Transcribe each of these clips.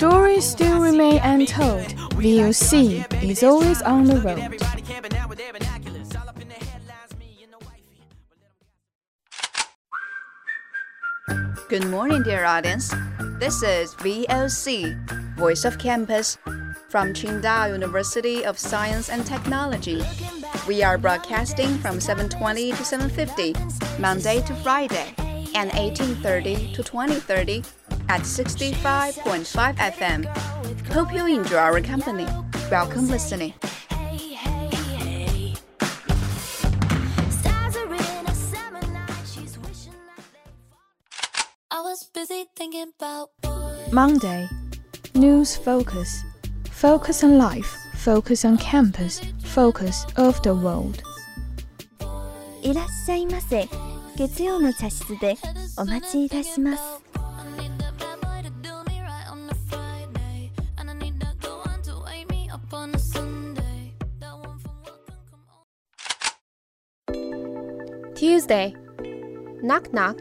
Stories still remain untold. VOC is always on the road. Good morning, dear audience. This is VOC, Voice of Campus, from Qingdao University of Science and Technology. We are broadcasting from 7:20 to 7:50, Monday to Friday, and 18:30 to 20:30 at 65.5 FM. Hope you enjoy our company. Welcome listening. Monday. News focus. Focus on life. Focus on campus. Focus of the world. いらっしゃいませ。月曜の茶室でお待ちいたします。 Tuesday. Knock knock.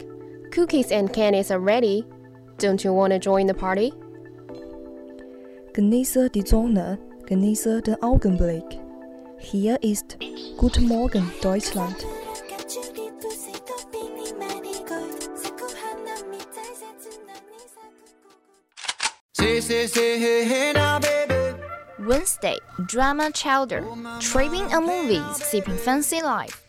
Cookies and candies are ready. Don't you want to join the party? Genieße die Sonne, genieße den Augenblick. Hier ist Guten Morgen Deutschland. Wednesday, drama chowder, tripping a movies, sipping fancy life.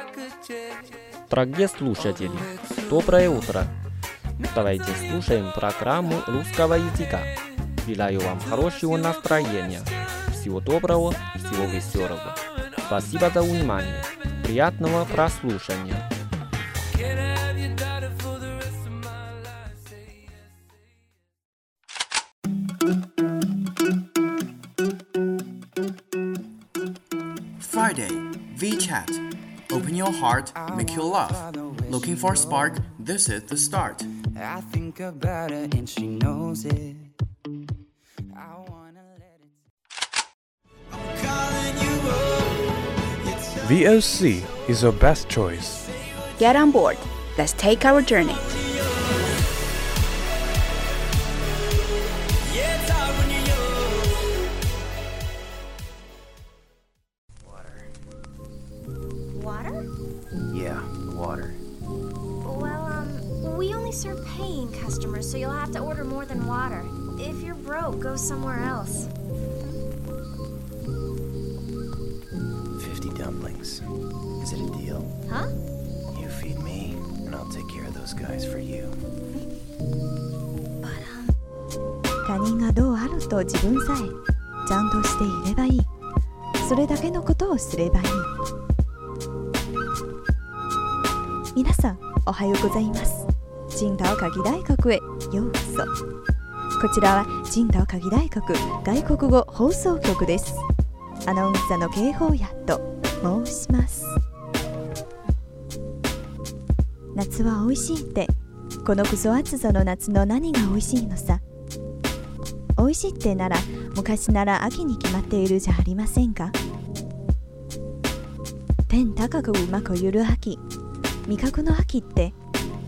Дорогие слушатели, доброе утро. Давайте слушаем программу русского языка. Желаю вам хорошего настроения. Всего доброго, всего веселого. Спасибо за внимание. Приятного прослушания. Friday, VChat. Open your heart, make your love. Looking for a spark? This is the start. I think about her and she knows it. I wanna let it. I'm calling you. VOC is your best choice. Get on board. Let's take our journey. Have to order more than water. If you're broke, go somewhere else. 50 dumplings. Is it a deal? Huh? You feed me, and I'll take care of those guys for you. But, um, 他人がどうあると自分さえちゃんとしていればいい。それだけのことをすればいい。皆さん、おはようございます。青島科技大学へようこそ。こちらは青島科技大学外国語放送局です。アナウンサーの警報やと申します。夏は美味しいって、このクソ暑さの夏の何が美味しいのさ。美味しいってなら昔なら秋に決まっているじゃありませんか天高くうまくゆる秋味覚の秋って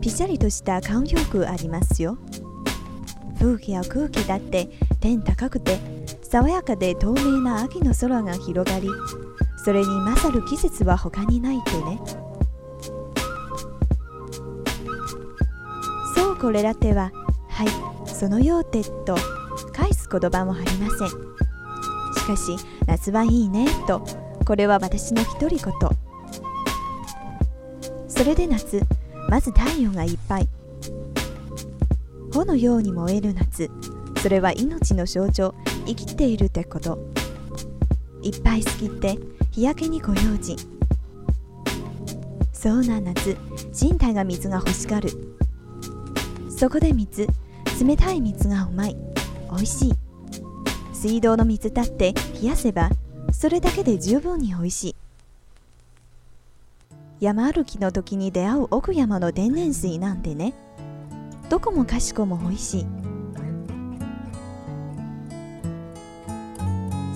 ぴしゃりとした慣用句ありますよ風景や空気だって天高くて爽やかで透明な秋の空が広がりそれに勝る季節は他にないってね。そうこれらてははいそのようてと返す言葉もありません。しかし夏はいいねとこれは私の独り言それで夏まず太陽がいっぱい。炎のように燃える夏。それは命の象徴。生きているってこと。いっぱい好きって日焼けにご用心。そうな夏身体が水が欲しがる。そこで水冷たい水がうまい。美味しい。水道の水だって冷やせばそれだけで十分に美味しい。山歩きの時に出会う奥山の天然水なんてね。どこもかしこも美味しい。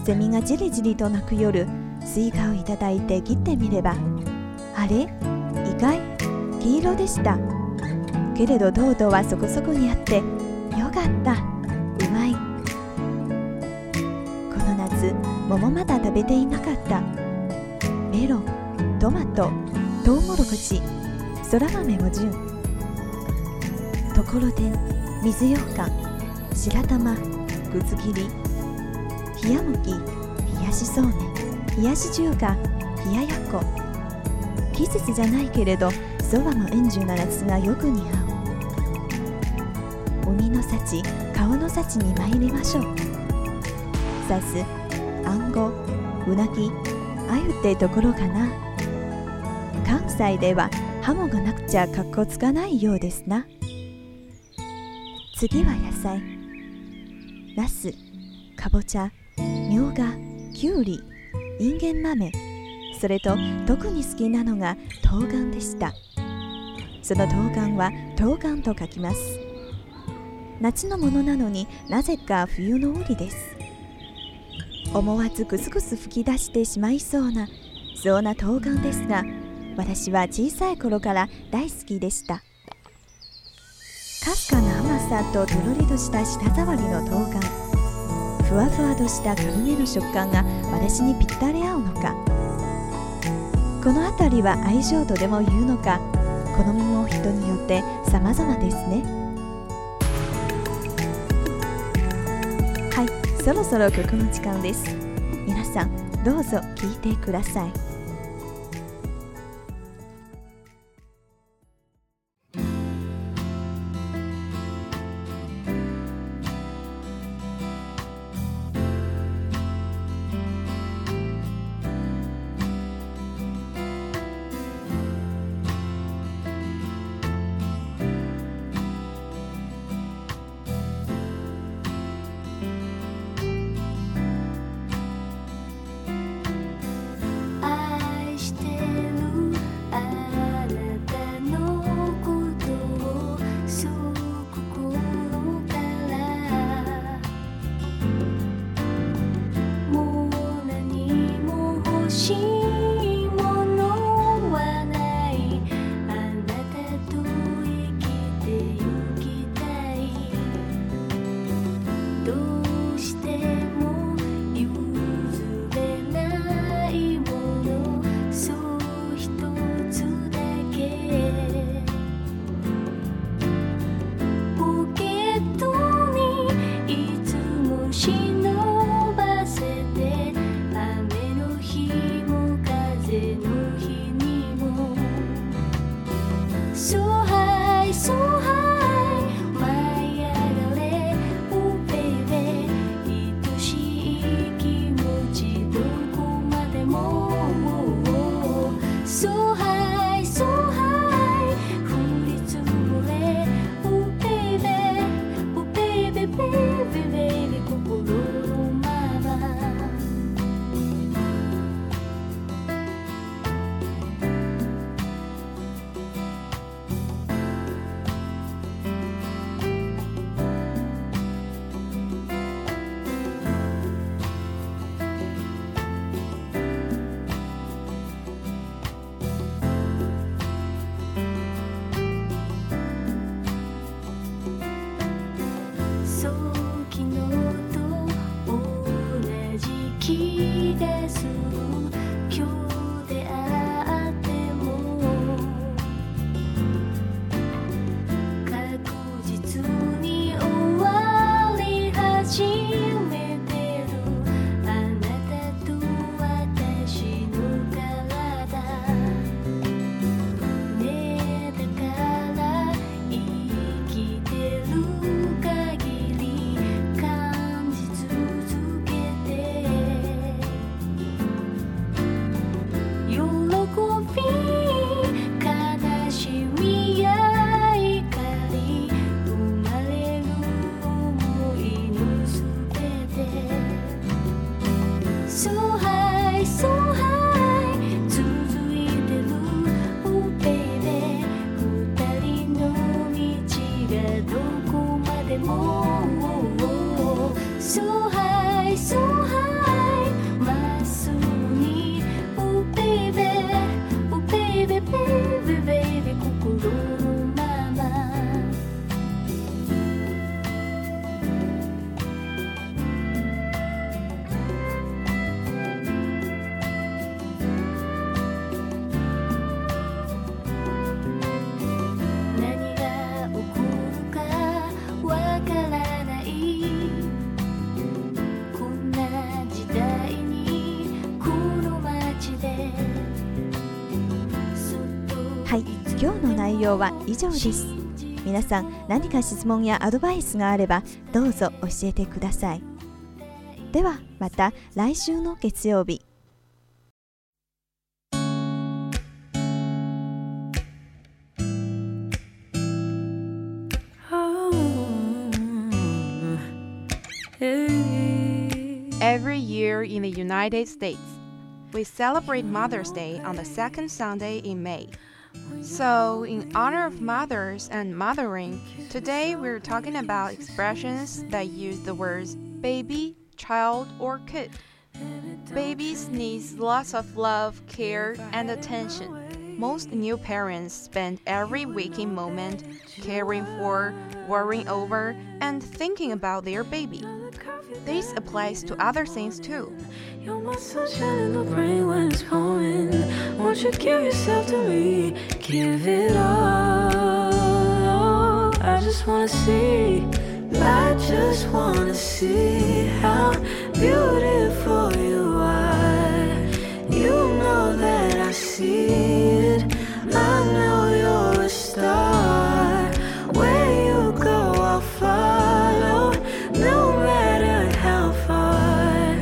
セミがじりじりと鳴く夜スイカをいただいて切ってみればあれ？意外？黄色でした。けれど糖度はそこそこにあってよかった。うまい。この夏桃まだ食べていなかった。メロントマトトウモロコシそら豆も純。ところてん水ようかん白玉くず切り冷やむき冷やしそうめん冷やし中華冷ややっこ。季節じゃないけれどそばの円順な夏がよく似合う。海の幸川の幸に参りましょう。さすあんごうなぎあゆってところかな。関西ではハモがなくちゃかっこつかないようですな。次は野菜。ナスかぼちゃみょうがきゅうりインゲン豆。それと特に好きなのが冬瓜でした。その冬瓜は冬瓜と書きます。夏のものなのになぜか冬の折です。思わずクスクス吹き出してしまいそうなそんな冬瓜ですが私は小さい頃から大好きでした。かすかな甘さととろりとした舌触りの冬瓜ふわふわとした軽めの食感が私にぴったり合うのか。この辺りは相性とでも言うのか。好みも人によって様々ですね。はいそろそろ曲の時間です。皆さんどうぞ聴いてください。容は以上です皆さん何か質問やアドバイスがあればどうぞ教えてくださいではまた来週の月曜日 Every year in the United States, we celebrate Mother's Day on the second Sunday in May. So, in honor of mothers and mothering, today we're talking about expressions that use the words baby, child, or kid. Babies need lots of love, care, and attention. Most new parents spend every waking moment caring for, worrying over, and thinking about their baby. This applies to other things too. I just wanna see how beautiful you are. You know that I see star. Where you go, I'll follow. No matter how far.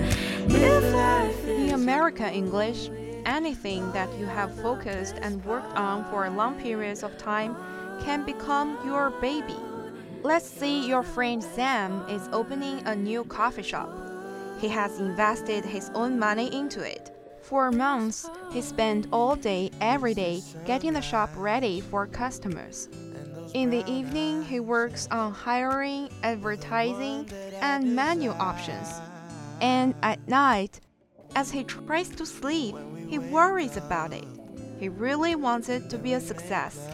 In American English, anything that you have focused and worked on for long periods of time can become your baby. Let's say your friend Sam is opening a new coffee shop. He has invested his own money into it. For months, he spent all day, every day, getting the shop ready for customers. In the evening, he works on hiring, advertising, and menu options. And at night, as he tries to sleep, he worries about it. He really wants it to be a success.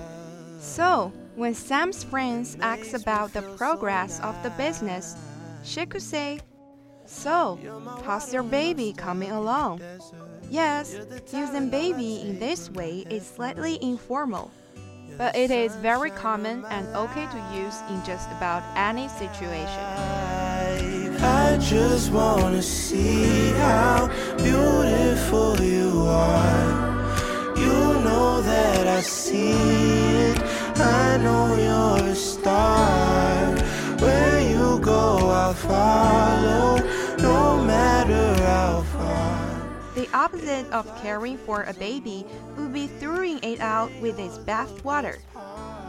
So, when Sam's friends ask about the progress of the business, she could say, So, how's your baby coming along? Yes, using baby in this way is slightly informal, but it is very common and okay to use in just about any situation. I just wanna see how beautiful you are. You know that I see it. I know you're a star. Where you go, I'll follow, no matter how opposite of caring for a baby would be throwing it out with its bath water.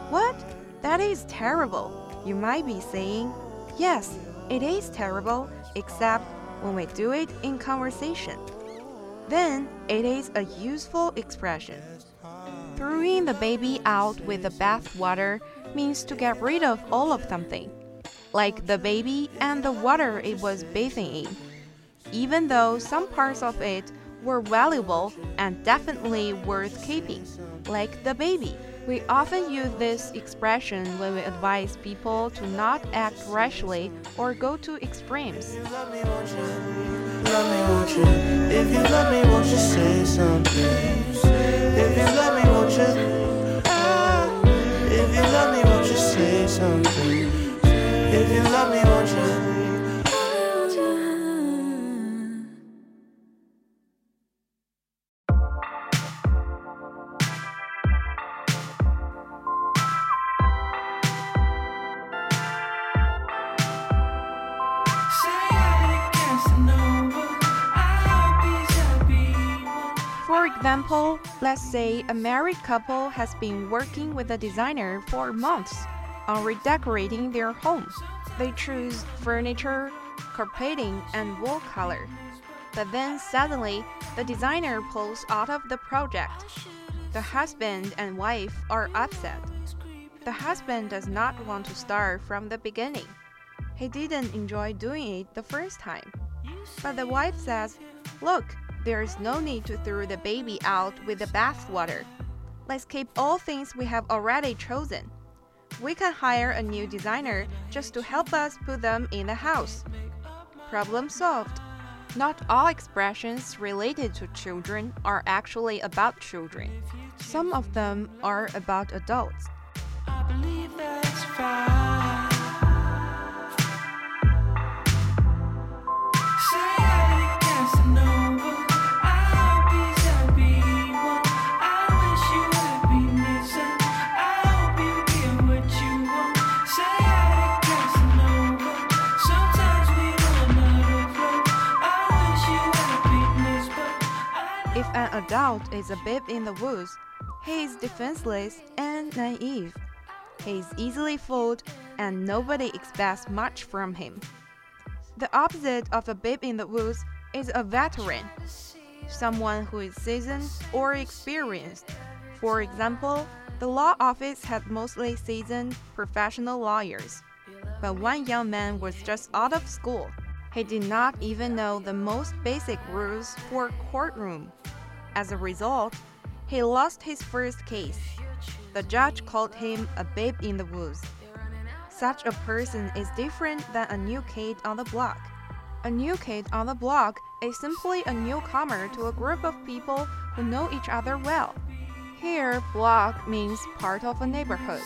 What? That is terrible. You might be saying, Yes, it is terrible, except when we do it in conversation. Then it is a useful expression. Throwing the baby out with the bath water means to get rid of all of something, like the baby and the water it was bathing in even though some parts of it were valuable and definitely worth keeping, like the baby. We often use this expression when we advise people to not act rashly or go to extremes. If you love me, won't you say a married couple has been working with a designer for months on redecorating their home. They choose furniture, carpeting, and wall color. But then suddenly, the designer pulls out of the project. The husband and wife are upset. The husband does not want to start from the beginning. He didn't enjoy doing it the first time. But the wife says, Look, there is no need to throw the baby out with the bathwater. Let's keep all things we have already chosen. We can hire a new designer just to help us put them in the house. Problem solved. Not all expressions related to children are actually about children. Some of them are about adults. Adult is a babe in the woods, he is defenseless and naive. He is easily fooled, and nobody expects much from him. The opposite of a babe in the woods is a veteran, someone who is seasoned or experienced. For example, the law office had mostly seasoned professional lawyers. But one young man was just out of school. He did not even know the most basic rules for a courtroom. As a result, he lost his first case. The judge called him a babe in the woods. Such a person is different than a new kid on the block. A new kid on the block is simply a newcomer to a group of people who know each other well. Here, block means part of a neighborhood.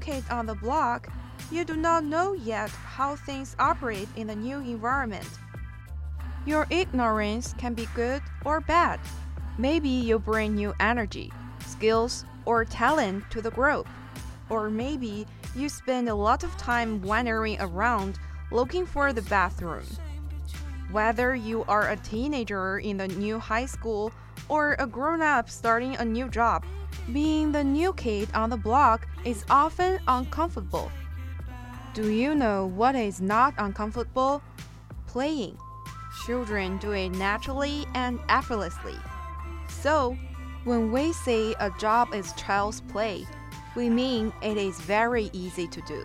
Kid on the block, you do not know yet how things operate in the new environment. Your ignorance can be good or bad. Maybe you bring new energy, skills, or talent to the group. Or maybe you spend a lot of time wandering around looking for the bathroom. Whether you are a teenager in the new high school or a grown up starting a new job, being the new kid on the block is often uncomfortable. Do you know what is not uncomfortable? Playing. Children do it naturally and effortlessly. So, when we say a job is child's play, we mean it is very easy to do.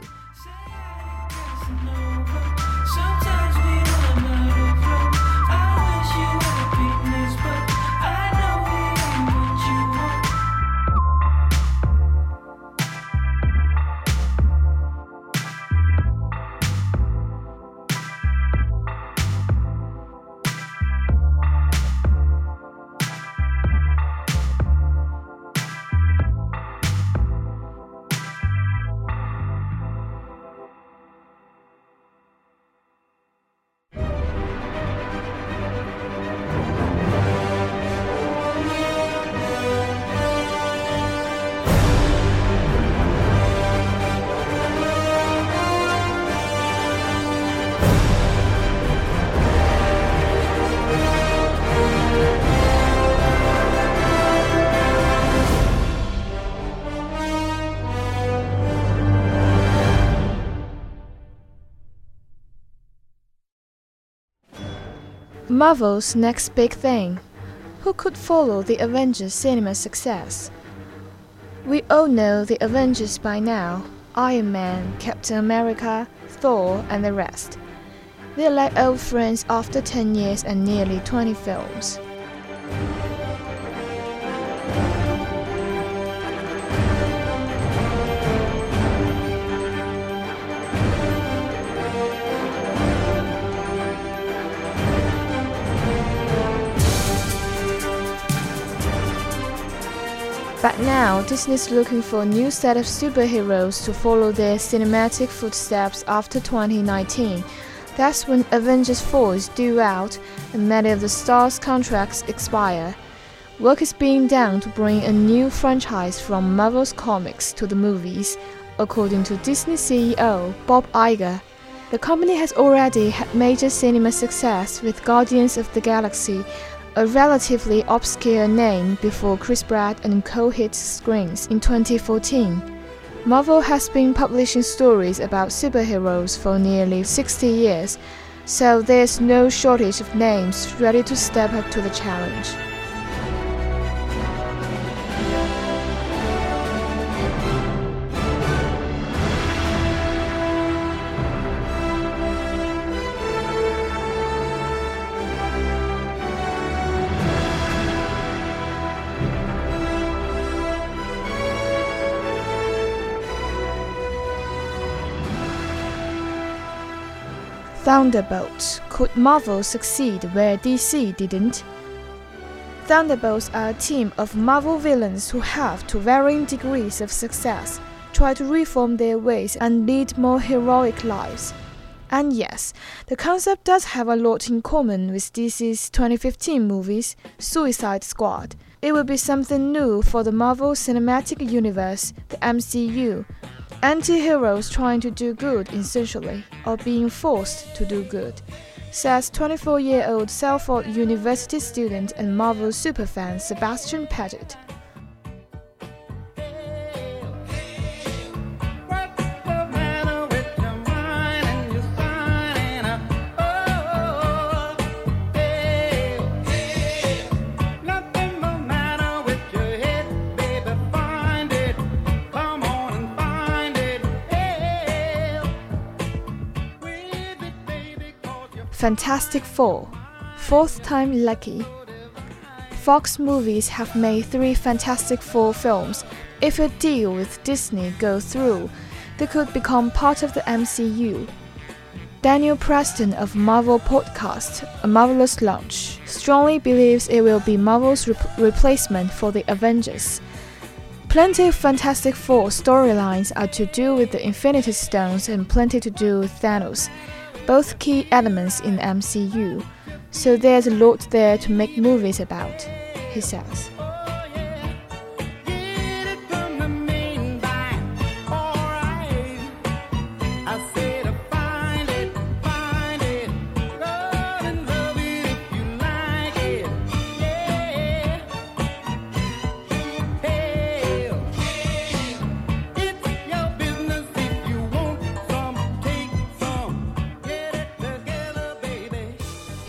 Marvel's next big thing. Who could follow the Avengers cinema success? We all know the Avengers by now Iron Man, Captain America, Thor, and the rest. They're like old friends after 10 years and nearly 20 films. But now, Disney's looking for a new set of superheroes to follow their cinematic footsteps after 2019. That's when Avengers 4 is due out and many of the stars' contracts expire. Work is being done to bring a new franchise from Marvel's comics to the movies, according to Disney CEO Bob Iger. The company has already had major cinema success with Guardians of the Galaxy, a relatively obscure name before Chris Pratt and co hit screens in 2014. Marvel has been publishing stories about superheroes for nearly 60 years, so there's no shortage of names ready to step up to the challenge. Thunderbolts. Could Marvel succeed where DC didn't? Thunderbolts are a team of Marvel villains who have, to varying degrees of success, tried to reform their ways and lead more heroic lives. And yes, the concept does have a lot in common with DC's 2015 movies, Suicide Squad. It will be something new for the Marvel Cinematic Universe, the MCU. Anti heroes trying to do good essentially, or being forced to do good, says 24 year old Salford University student and Marvel superfan Sebastian Paget. Fantastic Four, fourth time lucky. Fox movies have made three Fantastic Four films. If a deal with Disney goes through, they could become part of the MCU. Daniel Preston of Marvel Podcast, A Marvelous Launch, strongly believes it will be Marvel's rep replacement for the Avengers. Plenty of Fantastic Four storylines are to do with the Infinity Stones and plenty to do with Thanos both key elements in the MCU, so there's a lot there to make movies about, he says.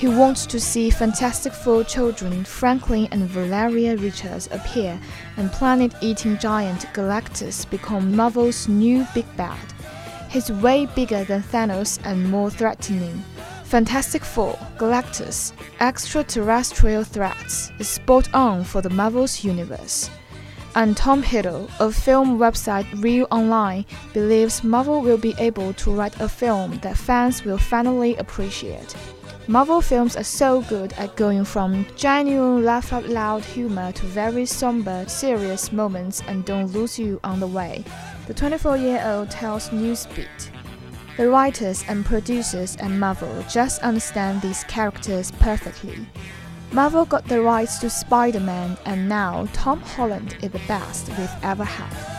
He wants to see Fantastic Four children Franklin and Valeria Richards appear and planet eating giant Galactus become Marvel's new big bad. He's way bigger than Thanos and more threatening. Fantastic Four, Galactus, extraterrestrial threats is spot on for the Marvel's universe. And Tom Hiddle of film website Real Online believes Marvel will be able to write a film that fans will finally appreciate. Marvel films are so good at going from genuine laugh out loud humor to very somber, serious moments and don't lose you on the way. The 24 year old tells Newsbeat. The writers and producers at Marvel just understand these characters perfectly. Marvel got the rights to Spider Man, and now Tom Holland is the best we've ever had.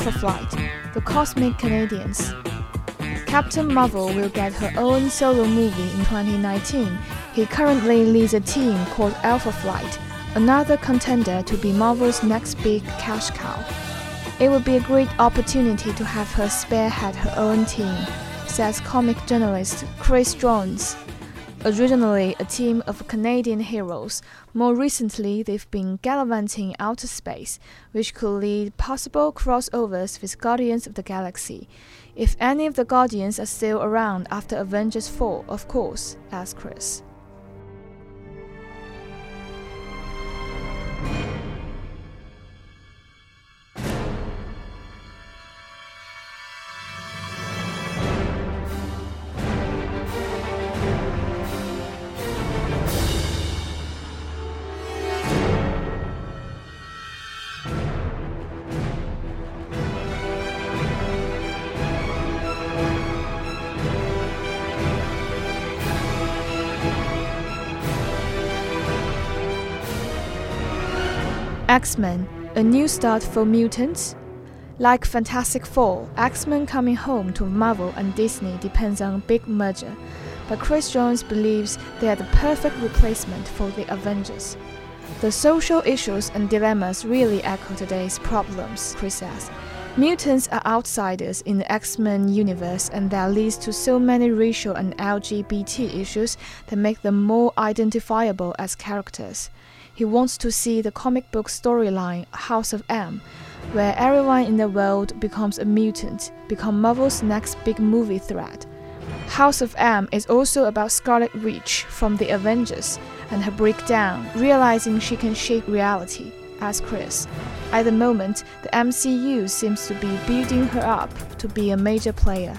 Alpha Flight, The Cosmic Canadians. Captain Marvel will get her own solo movie in 2019. He currently leads a team called Alpha Flight, another contender to be Marvel's next big cash cow. It would be a great opportunity to have her spearhead her own team, says comic journalist Chris Jones. Originally a team of Canadian heroes, more recently they've been gallivanting outer space, which could lead possible crossovers with Guardians of the Galaxy. If any of the Guardians are still around after Avengers 4, of course, asked Chris. X Men, a new start for mutants? Like Fantastic Four, X Men coming home to Marvel and Disney depends on a big merger, but Chris Jones believes they are the perfect replacement for the Avengers. The social issues and dilemmas really echo today's problems, Chris says. Mutants are outsiders in the X Men universe, and that leads to so many racial and LGBT issues that make them more identifiable as characters. He wants to see the comic book storyline House of M, where everyone in the world becomes a mutant, become Marvel's next big movie threat. House of M is also about Scarlet Witch from the Avengers, and her breakdown, realizing she can shape reality, as Chris. At the moment, the MCU seems to be building her up to be a major player,